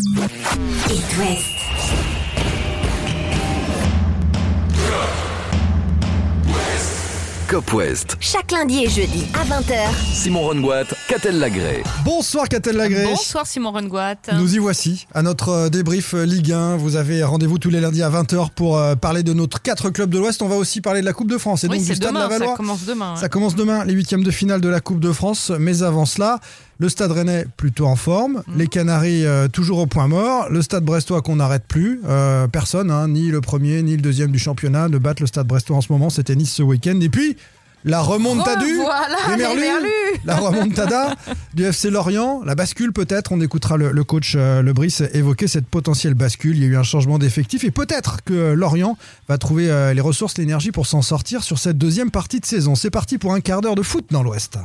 It West. Cop West. Chaque lundi et jeudi à 20h. Simon Rongoat, Catel Lagré. Bonsoir Catel Lagré. Bonsoir Simon Rengoat. Nous y voici à notre euh, débrief euh, Ligue 1. Vous avez rendez-vous tous les lundis à 20h pour euh, parler de notre quatre clubs de l'Ouest. On va aussi parler de la Coupe de France et Oui, donc du c'est Stade demain, Lavallois. ça commence demain. ouais. Ça commence demain, les huitièmes de finale de la Coupe de France. Mais avant cela, le Stade Rennais plutôt en forme, Mhm. les Canaries euh, toujours au point mort, le Stade Brestois qu'on n'arrête plus. Euh, personne, hein, ni le premier ni le deuxième du championnat ne battent le Stade Brestois en ce moment. C'était Nice ce week-end. Et puis la remontada Merlus. Merlus. la remontada du FC Lorient, la bascule peut-être. On écoutera le, le coach euh, Lebris évoquer cette potentielle bascule. Il y a eu un changement d'effectif et peut-être que Lorient va trouver euh, les ressources, l'énergie pour s'en sortir sur cette deuxième partie de saison. C'est parti pour un quart d'heure de foot dans l'Ouest.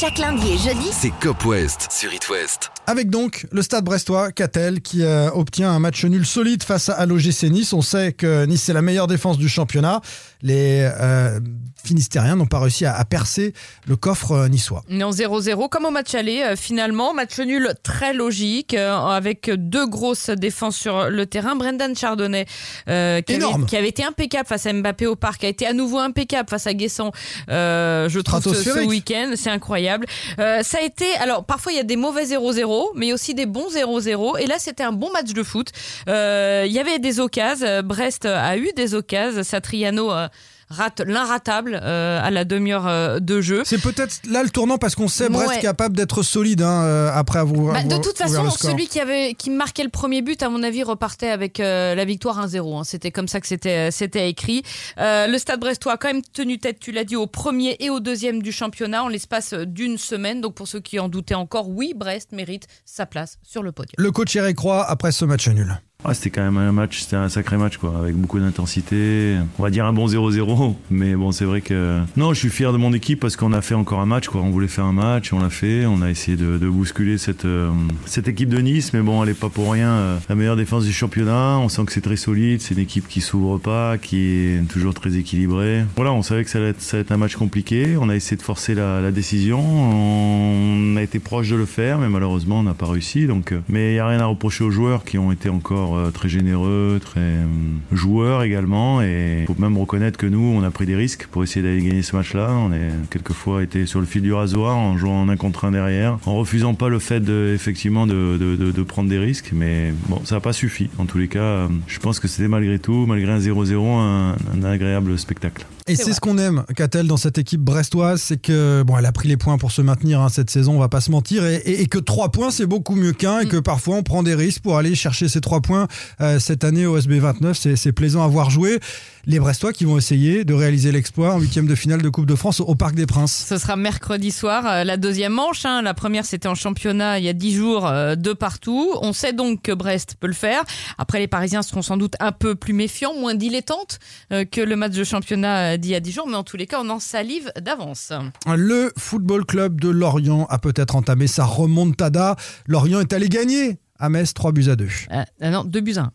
Chaque lundi et jeudi, C'est Cop West sur It West. Avec donc le stade brestois, Catel, qui euh, obtient un match nul solide face à l'OGC Nice. On sait que Nice c'est la meilleure défense du championnat. Les euh, Finistériens n'ont pas réussi à, à percer le coffre euh, niçois. Non, 0-0, comme au match aller, euh, finalement. Match nul très logique, euh, avec deux grosses défenses sur le terrain. Brendan Chardonnay, qui, avait, Énorme. qui avait été impeccable face à Mbappé au parc, a été à nouveau impeccable face à Guessant, je trouve, ce, week-end. C'est incroyable. Ça a été. Alors, parfois, il y a des mauvais 0-0, mais il y a aussi des bons 0-0. Et là, c'était un bon match de foot. Il y avait des occasions. Brest a eu des occasions. Satriano. euh, rate l'inratable euh, à la demi-heure euh, de jeu. C'est peut-être là le tournant parce qu'on sait Brest Ouais. capable d'être solide hein, euh, après avoir. Bah, de toute façon, celui qui avait qui marquait le premier but, à mon avis, repartait avec euh, la victoire 1-0. hein. C'était comme ça que c'était c'était écrit. Le Stade Brestois a quand même tenu tête, tu l'as dit, au premier et au deuxième du championnat en l'espace d'une semaine. Donc pour ceux qui en doutaient encore, oui, Brest mérite sa place sur le podium. Le coach Eric Roy après ce match nul. Ah, c'était quand même un match, c'était un sacré match quoi, avec beaucoup d'intensité. On va dire un bon 0-0, mais bon, c'est vrai que non, je suis fier de mon équipe parce qu'on a fait encore un match quoi. On voulait faire un match, on l'a fait, on a essayé de, bousculer cette euh, cette équipe de Nice, mais bon, elle est pas pour rien euh, la meilleure défense du championnat. On sent que c'est très solide, c'est une équipe qui s'ouvre pas, qui est toujours très équilibrée. Voilà, on savait que ça allait être, un match compliqué. On a essayé de forcer la, la décision. On a été proche de le faire, mais malheureusement, on n'a pas réussi. Donc, euh, mais il y a rien à reprocher aux joueurs qui ont été encore euh, très généreux, très euh, joueurs également. Et faut même reconnaître que nous, on a pris des risques pour essayer d'aller gagner ce match-là. On est quelquefois été sur le fil du rasoir en jouant en un contre un derrière, en refusant pas le fait de, effectivement de, de, de- de prendre des risques. Mais bon, ça n'a pas suffi. En tous les cas, euh, je pense que c'était malgré tout, malgré un 0-0, un, un agréable spectacle. Et c'est ce qu'on aime, Catel, dans cette équipe brestoise, c'est que bon, elle a pris les points pour se maintenir hein, cette saison, on va pas se mentir, et, et- et que trois points c'est beaucoup mieux qu'un, et que parfois on prend des risques pour aller chercher ces trois points euh, cette année au SB 29. C'est, plaisant à voir jouer les Brestois qui vont essayer de réaliser l'exploit en huitième de finale de Coupe de France au Parc des Princes. Ce sera mercredi soir, euh, la deuxième manche. hein. La première, c'était en championnat il y a dix jours, euh, de partout. On sait donc que Brest peut le faire. Après, les Parisiens seront sans doute un peu plus méfiants, moins dilettantes que le match de championnat d'il y a dix jours. Mais en tous les cas, on en salive d'avance. Le Football Club de Lorient a peut-être entamé sa remontada. Lorient est allé gagner à Metz 3 buts à 2. Euh, non, deux buts à un. 2 buts à 1,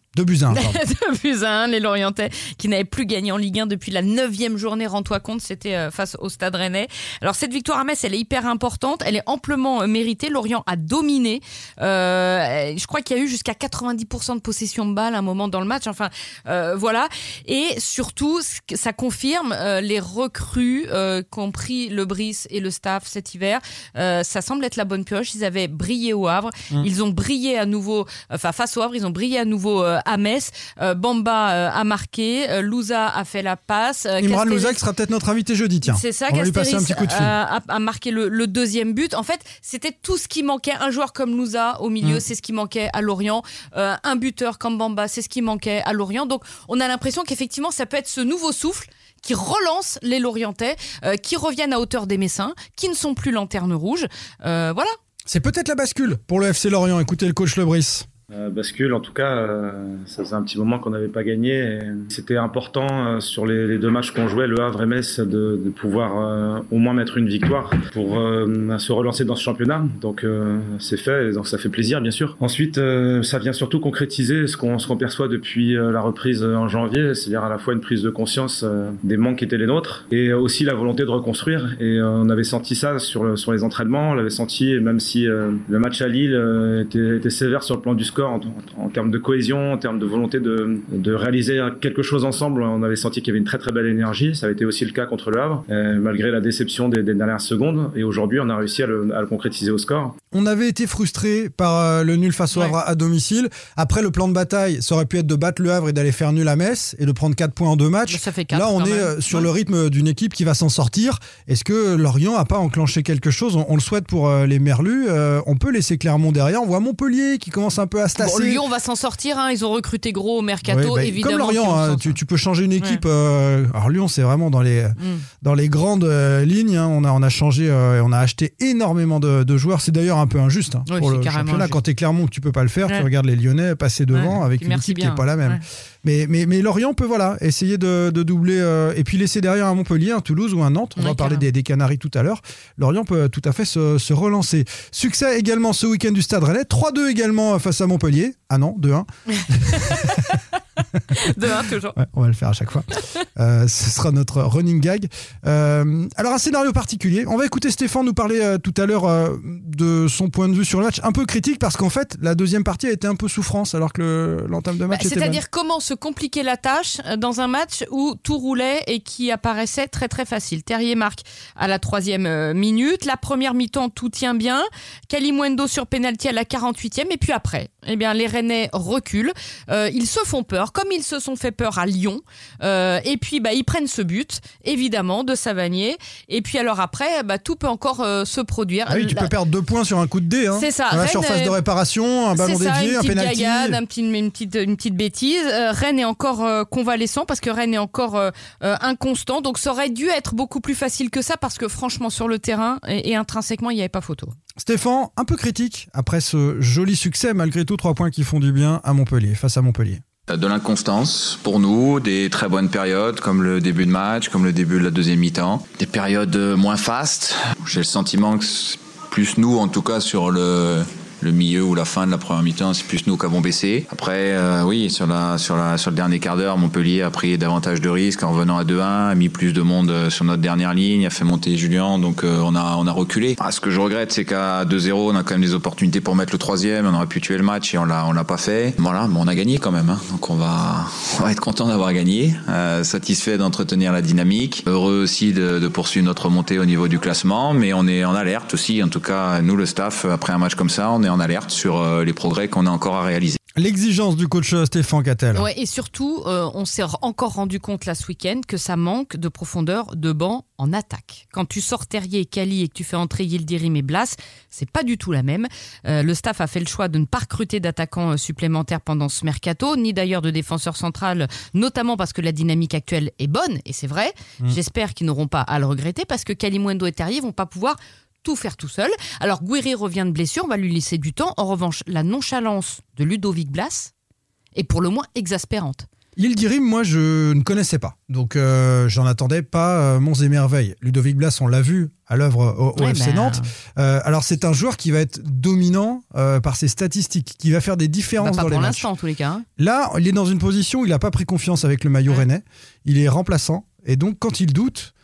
pardon. Deux buts à un, les Lorientais qui n'avaient plus gagné en Ligue 1 depuis la neuvième journée, rends-toi compte, c'était euh, face au Stade Rennais. Alors cette victoire à Metz, elle est hyper importante, elle est amplement euh, méritée. Lorient a dominé. Euh, je crois qu'il y a eu jusqu'à 90% de possession de balle à un moment dans le match. Enfin, euh, voilà. Et surtout, ça confirme euh, les recrues euh, qu'ont pris le Brice et le staff cet hiver. Euh, ça semble être la bonne pioche. Ils avaient brillé au Havre. Ils ont brillé à nouveau, enfin face au Havre, ils ont brillé à nouveau euh, à Metz. Euh, Bamba euh, a marqué, euh, Louza a fait la passe. Imran Castells- Louzak sera peut-être notre invité jeudi, tiens. c'est ça, On va lui Castells passer un petit coup de fil. a, a marqué le, le deuxième but. En fait, c'était tout ce qui manquait. Un joueur comme Louza au milieu, Mm. c'est ce qui manquait à Lorient. Euh, un buteur comme Bamba, c'est ce qui manquait à Lorient. Donc, on a l'impression qu'effectivement, ça peut être ce nouveau souffle qui relance les Lorientais, euh, qui reviennent à hauteur des Messins, qui ne sont plus lanterne rouge. Euh, voilà. C'est peut-être la bascule pour le FC Lorient. Écoutez le coach Lebris. Euh, bascule, en tout cas, euh, ça faisait un petit moment qu'on n'avait pas gagné. C'était important euh, sur les, deux matchs qu'on jouait, le Havre et Metz, de, de pouvoir euh, au moins mettre une victoire pour euh, se relancer dans ce championnat. Donc euh, c'est fait, et donc ça fait plaisir, bien sûr. Ensuite, ça vient surtout concrétiser ce qu'on ce perçoit depuis la reprise en janvier, c'est-à-dire à la fois une prise de conscience des manques qui étaient les nôtres et aussi la volonté de reconstruire. Et on avait senti ça sur, le- sur les entraînements, on l'avait senti, même si le match à Lille était, était sévère sur le plan du score score, en, en, termes de cohésion, en termes de volonté de, de réaliser quelque chose ensemble. On avait senti qu'il y avait une très très belle énergie. Ça a été aussi le cas contre le Havre, euh, malgré la déception des, des, dernières secondes. Et aujourd'hui, on a réussi à le, à le, concrétiser au score. On avait été frustré par euh, le nul face au Havre à, à domicile. Après, le plan de bataille, ça aurait pu être de battre le Havre et d'aller faire nul à Metz et de prendre 4 points en deux matchs. Ça fait 4, Là, on est même. sur ouais. le rythme d'une équipe qui va s'en sortir. Est-ce que Lorient a pas enclenché quelque chose? On, on, le souhaite pour euh, les Merlus. Euh, on peut laisser Clermont derrière. On voit Montpellier qui commence un peu à Bon, Lyon va s'en sortir. Hein. Ils ont recruté gros au mercato, Ouais, bah, évidemment. Comme Lorient, hein, tu, tu, peux changer une équipe. Euh, alors Lyon, c'est vraiment dans les, Mm. dans les grandes euh, lignes. hein. On, a, on a changé, euh, on a acheté énormément de, de joueurs. C'est d'ailleurs un peu injuste Oui, pour c'est le carrément championnat. injuste. Quand tu es Clermont, que tu peux pas le faire, Ouais. tu regardes les Lyonnais passer devant Ouais. avec une équipe qui n'est pas la même. Mais, mais, mais Lorient peut voilà, essayer de, de doubler euh, et puis laisser derrière un Montpellier, un Toulouse ou un Nantes. On va parler des, des Canaries tout à l'heure. Lorient peut tout à fait se, se relancer. Succès également ce week-end du Stade Rennais. 3-2 également face à Montpellier. Montpellier. Ah non, 2-1. Demain, toujours. Ouais, on va le faire à chaque fois. Euh, ce sera notre running gag. Euh, alors, un scénario particulier. On va écouter Stéphane nous parler euh, tout à l'heure de son point de vue sur le match. Un peu critique parce qu'en fait, la deuxième partie a été un peu souffrance alors que le- l'entame de Bah, match bonne. C'est-à-dire comment se compliquer la tâche dans un match où tout roulait et qui apparaissait très très facile. Terrier marque à la troisième minute. La première mi-temps, tout tient bien. Kalimundo sur penalty à la 48e. Et puis après, eh bien, les Rennais reculent. Euh, ils se font peur, comme ils se sont fait peur à Lyon. Euh, et puis, bah, ils prennent ce but, évidemment, de Savanier. Et puis alors après, bah, tout peut encore euh, se produire. Ah oui, tu La- peux perdre deux points sur un coup de dé. Hein. C'est ça. La Rennes, surface de réparation, un ballon ça, dévié, une un petit- une, petite, une petite bêtise. Euh, Rennes est encore convalescent parce que Rennes est encore inconstant. Donc ça aurait dû être beaucoup plus facile que ça parce que franchement sur le terrain et, et intrinsèquement il n'y avait pas photo. Stéphane, un peu critique après ce joli succès, malgré tout, trois points qui font du bien à Montpellier, face à Montpellier. De l'inconstance pour nous, des très bonnes périodes comme le début de match, comme le début de la deuxième mi-temps. Des périodes moins fastes. J'ai le sentiment que plus nous, en tout cas sur le, le milieu ou la fin de la première mi-temps, c'est plus nous qui avons baissé. Après, euh, oui, sur, la, sur, le dernier quart d'heure, Montpellier a pris davantage de risques en revenant à 2-1, a mis plus de monde euh, sur notre dernière ligne, a fait monter Julien, donc euh, on, a, on a reculé. Ah, ce que je regrette, c'est qu'à 2-0, on a quand même des opportunités pour mettre le troisième, on aurait pu tuer le match et on l'a, l'a pas fait. Voilà, mais on a gagné quand même, hein. donc on va, on va être content d'avoir gagné, satisfait d'entretenir la dynamique, heureux aussi de, de poursuivre notre montée au niveau du classement, mais on est en alerte aussi, en tout cas nous le staff, après un match comme ça, on est en alerte sur euh, les progrès qu'on a encore à réaliser. L'exigence du coach Stéphane Cattel. Ouais, et surtout, euh, on s'est encore rendu compte là ce week-end que ça manque de profondeur de banc en attaque. Quand tu sors Terrier et Cali et que tu fais entrer Yildirim et Blas, c'est pas du tout la même. Euh, le staff a fait le choix de ne pas recruter d'attaquants supplémentaires pendant ce mercato, ni d'ailleurs de défenseurs central, notamment parce que la dynamique actuelle est bonne, et c'est vrai. J'espère qu'ils n'auront pas à le regretter parce que Kalimundo et Terrier vont pas pouvoir tout faire tout seul. Alors Guiri revient de blessure, on va lui laisser du temps. En revanche, la nonchalance de Ludovic Blas est pour le moins exaspérante. Yildirim, moi, je ne connaissais pas. Donc, euh, j'en attendais pas euh, monts et merveilles. Ludovic Blas, on l'a vu à l'œuvre au, au Ouais, FC bah, Nantes. Euh, alors, c'est un joueur qui va être dominant euh, par ses statistiques, qui va faire des Bah, différences pas dans les pour matchs. l'instant, en tous les cas. hein. Là, il est dans une position où il n'a pas pris confiance avec le maillot Ouais. rennais. Il est remplaçant. Et donc, quand il doute,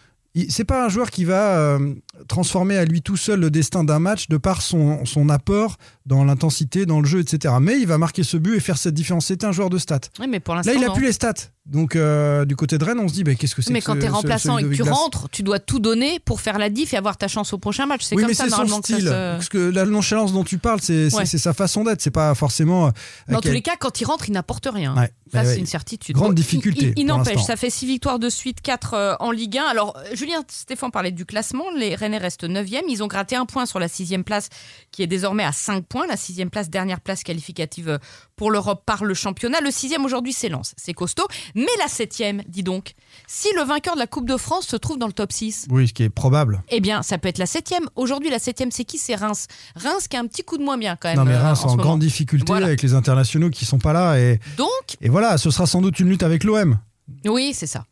c'est pas un joueur qui va euh, transformer à lui tout seul le destin d'un match de par son, son apport dans l'intensité, dans le jeu, etc. Mais il va marquer ce but et faire cette différence. C'est un joueur de stats. Mais pour Là, il a non. plus les stats. Donc, euh, du côté de Rennes, on se dit, bah, qu'est-ce que c'est Mais que quand t'es ce- remplaçant et que tu rentres, tu dois tout donner pour faire la diff et avoir ta chance au prochain match. C'est Oui, comme mais ça son normalement que ça style. se. Parce que la nonchalance dont tu parles, c'est Ouais. sa façon d'être. C'est pas forcément. euh, Dans tous les cas, quand il rentre, il n'apporte rien. Ouais. Ça, c'est ouais. une certitude. Grande difficulté Il, n'empêche, ça fait 6 victoires de suite, 4 en Ligue 1. Alors, euh, Julien Stéphane parlait du classement. Les Rennais restent 9e. Ils ont gratté un point sur la 6e place, qui est désormais à 5 points. La 6e place, dernière place qualificative euh, pour l'Europe par le championnat. Le 6e aujourd'hui, c'est Lens. C'est costaud. Mais la 7e, dis donc, si le vainqueur de la Coupe de France se trouve dans le top 6, Oui, ce qui est probable. eh bien, ça peut être la 7e. Aujourd'hui, la 7e, c'est qui? C'est Reims. Reims qui a un petit coup de moins bien quand même. Non, mais euh, Reims en en, ce moment. grande difficulté Voilà. avec les internationaux qui sont pas là. Et, Donc, et voilà, ce sera sans doute une lutte avec l'OM. oui, c'est ça.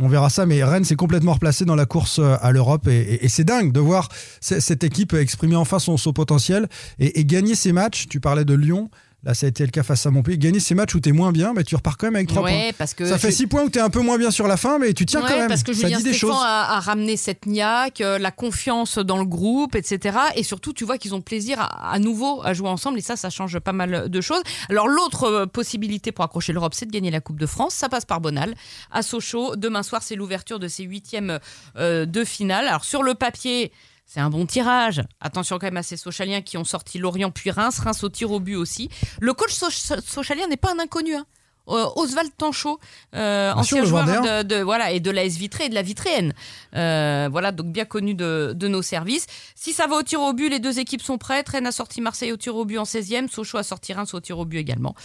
On verra ça, mais Rennes s'est complètement replacé dans la course euh, à l'Europe et, et- et c'est dingue de voir cette équipe exprimer enfin son, son potentiel et, et gagner ces matchs. Tu parlais de Lyon. Là, ça a été le cas face à Montpellier. Gagner ces matchs où tu es moins bien, mais tu repars quand même avec 3 points. Ouais, parce que Ça fait je- 6 points où tu es un peu moins bien sur la fin, mais tu tiens Ouais, quand même. parce que ça Julien dit des choses. a, a ramené cette niaque, euh, la confiance dans le groupe, etc. Et surtout, tu vois qu'ils ont plaisir à, à nouveau à jouer ensemble. Et ça, ça change pas mal de choses. Alors, l'autre euh, possibilité pour accrocher l'Europe, c'est de gagner la Coupe de France. Ça passe par Bonal, à Sochaux. Demain soir, c'est l'ouverture de ces huitièmes euh, de finale. Alors, sur le papier. C'est un bon tirage. Attention quand même à ces Sochaliens qui ont sorti Lorient puis Reims. Reims au tir au but aussi. Le coach Soch- Sochalien n'est pas un inconnu. hein. Oswald Tanchot, euh, sûr, ancien joueur de, de- voilà et de la S Vitré et de la Vitréenne. Euh, voilà donc bien connu de, de nos services. Si ça va au tir au but, les deux équipes sont prêtes. Rennes a sorti Marseille au tir au but en 16e, Sochaux a sorti Reims au tir au but également.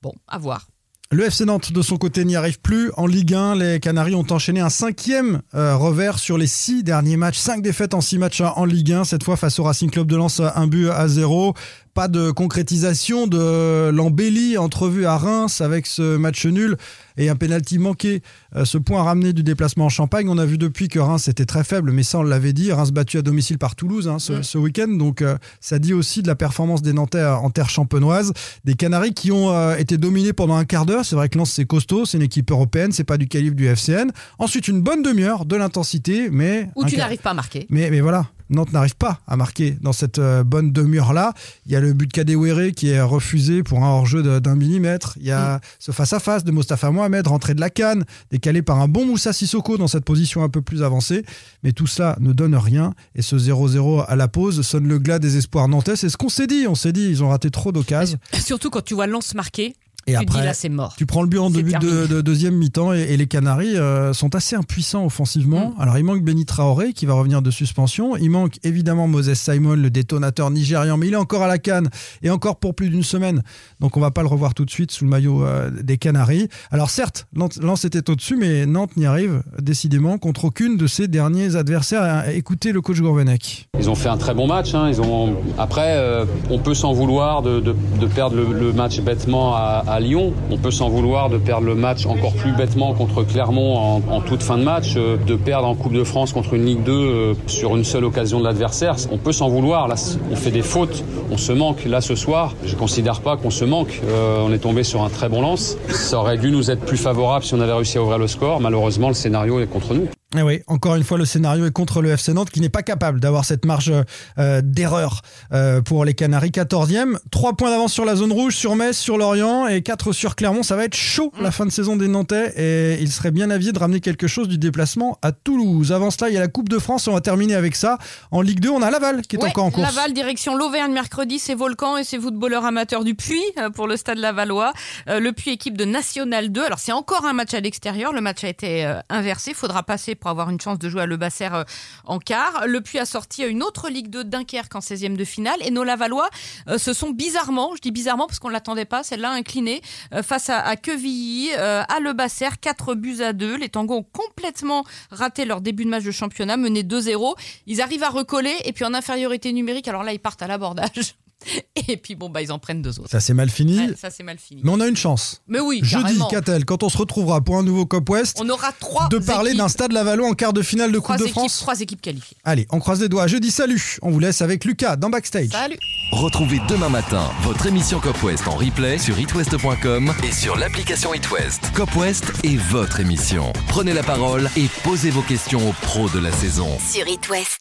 Bon, à voir. Le FC Nantes, de son côté, n'y arrive plus. En Ligue 1, les Canaries ont enchaîné un cinquième euh, revers sur les six derniers matchs. Cinq défaites en six matchs en Ligue 1. Cette fois, face au Racing Club de Lens, un but à zéro. Pas de concrétisation de l'embellie entrevue à Reims avec ce match nul et un pénalty manqué. Euh, ce point ramené du déplacement en Champagne. On a vu depuis que Reims était très faible, mais ça, on l'avait dit. Reims battu à domicile par Toulouse hein, ce, ce week-end. Donc, euh, ça dit aussi de la performance des Nantais en terre champenoise. Des Canaries qui ont euh, été dominés pendant un quart d'heure. C'est vrai que Lens, c'est costaud. C'est une équipe européenne. C'est pas du calibre du FCN. Ensuite, une bonne demi-heure de l'intensité, mais. Où tu n'arrives pas à marquer. mais, mais voilà, Nantes n'arrive pas à marquer dans cette euh, bonne demi-heure-là. Il y a le but de Kadewere qui est refusé pour un hors-jeu d'un millimètre. Il y a ce face-à-face de Mostafa Mohamed, rentré de la canne, décalé par un bon Moussa Sissoko dans cette position un peu plus avancée. Mais tout ça ne donne rien. Et ce 0-0 à la pause sonne le glas des espoirs nantais. C'est ce qu'on s'est dit. On s'est dit, ils ont raté trop d'occasions. Surtout quand tu vois Lens marquer, Et tu te dis après, là c'est mort. tu prends le but en début de, deuxième mi-temps et, et les Canaries euh, sont assez impuissants offensivement. Mm. Alors il manque Benny Traoré qui va revenir de suspension. Il manque évidemment Moses Simon, le détonateur nigérian, mais il est encore à la canne et encore pour plus d'une semaine. Donc on va pas le revoir tout de suite sous le maillot euh, des Canaries. Alors certes, Nantes, Lens était au-dessus, mais Nantes n'y arrive décidément contre aucune de ses derniers adversaires. Écoutez le coach Gourvenec. Ils ont fait un très bon match. hein. Ils ont... Après, euh, on peut s'en vouloir de, de- de perdre le, le match bêtement à, à Lyon. On peut s'en vouloir de perdre le match encore plus bêtement contre Clermont en, toute fin de match. euh, de perdre en Coupe de France contre une Ligue 2 euh, sur une seule occasion de l'adversaire. On peut s'en vouloir. Là, on fait des fautes. On se manque. Là, ce soir, je ne considère pas qu'on se manque. Euh, on est tombé sur un très bon lance. Ça aurait dû nous être plus favorable si on avait réussi à ouvrir le score. Malheureusement, le scénario est contre nous. Eh oui, encore une fois, le scénario est contre le FC Nantes qui n'est pas capable d'avoir cette marge euh, d'erreur euh, pour les Canaries. 14e, 3 points d'avance sur la zone rouge, sur Metz, sur Lorient et 4 sur Clermont. Ça va être chaud la fin de saison des Nantais et il serait bien avisé de ramener quelque chose du déplacement à Toulouse. Avant cela, il y a la Coupe de France. On va terminer avec ça. En Ligue 2, on a Laval qui est Ouais, encore en course. Laval, direction l'Auvergne mercredi, c'est Volcan et c'est footballeurs amateurs du Puy euh, pour le stade Lavallois. Euh, le Puy équipe de National 2. Alors c'est encore un match à l'extérieur. Le match a été euh, inversé. Faudra passer pour avoir une chance de jouer à Le Basser euh, en quart. Le Puy a sorti une autre Ligue 2 Dunkerque en 16e de finale. Et nos Lavallois euh, se sont bizarrement, je dis bizarrement parce qu'on ne l'attendait pas, celle-là inclinée euh, face à, Quevilly, à Le Basser, 4 buts à 2. Les Tangos ont complètement raté leur début de match de championnat, mené 2-0. Ils arrivent à recoller et puis en infériorité numérique, alors là ils partent à l'abordage. Et puis bon bah ils en prennent deux autres. Ça c'est mal fini. Ouais, ça c'est mal fini. Mais on a une chance. Mais oui, Jeudi. Catel, quand on se retrouvera pour un nouveau Cop West, On aura trois de parler équipes, d'un stade Lavallois en quart de finale de trois Coupe de équipes, France. trois équipes qualifiées. Allez, on croise les doigts. Jeudi, salut. On vous laisse avec Lucas dans Backstage. Salut. Retrouvez demain matin votre émission Cop West en replay sur itwest.com et sur l'application itwest. Cop West est votre émission. Prenez la parole et posez vos questions aux pros de la saison. Sur It West.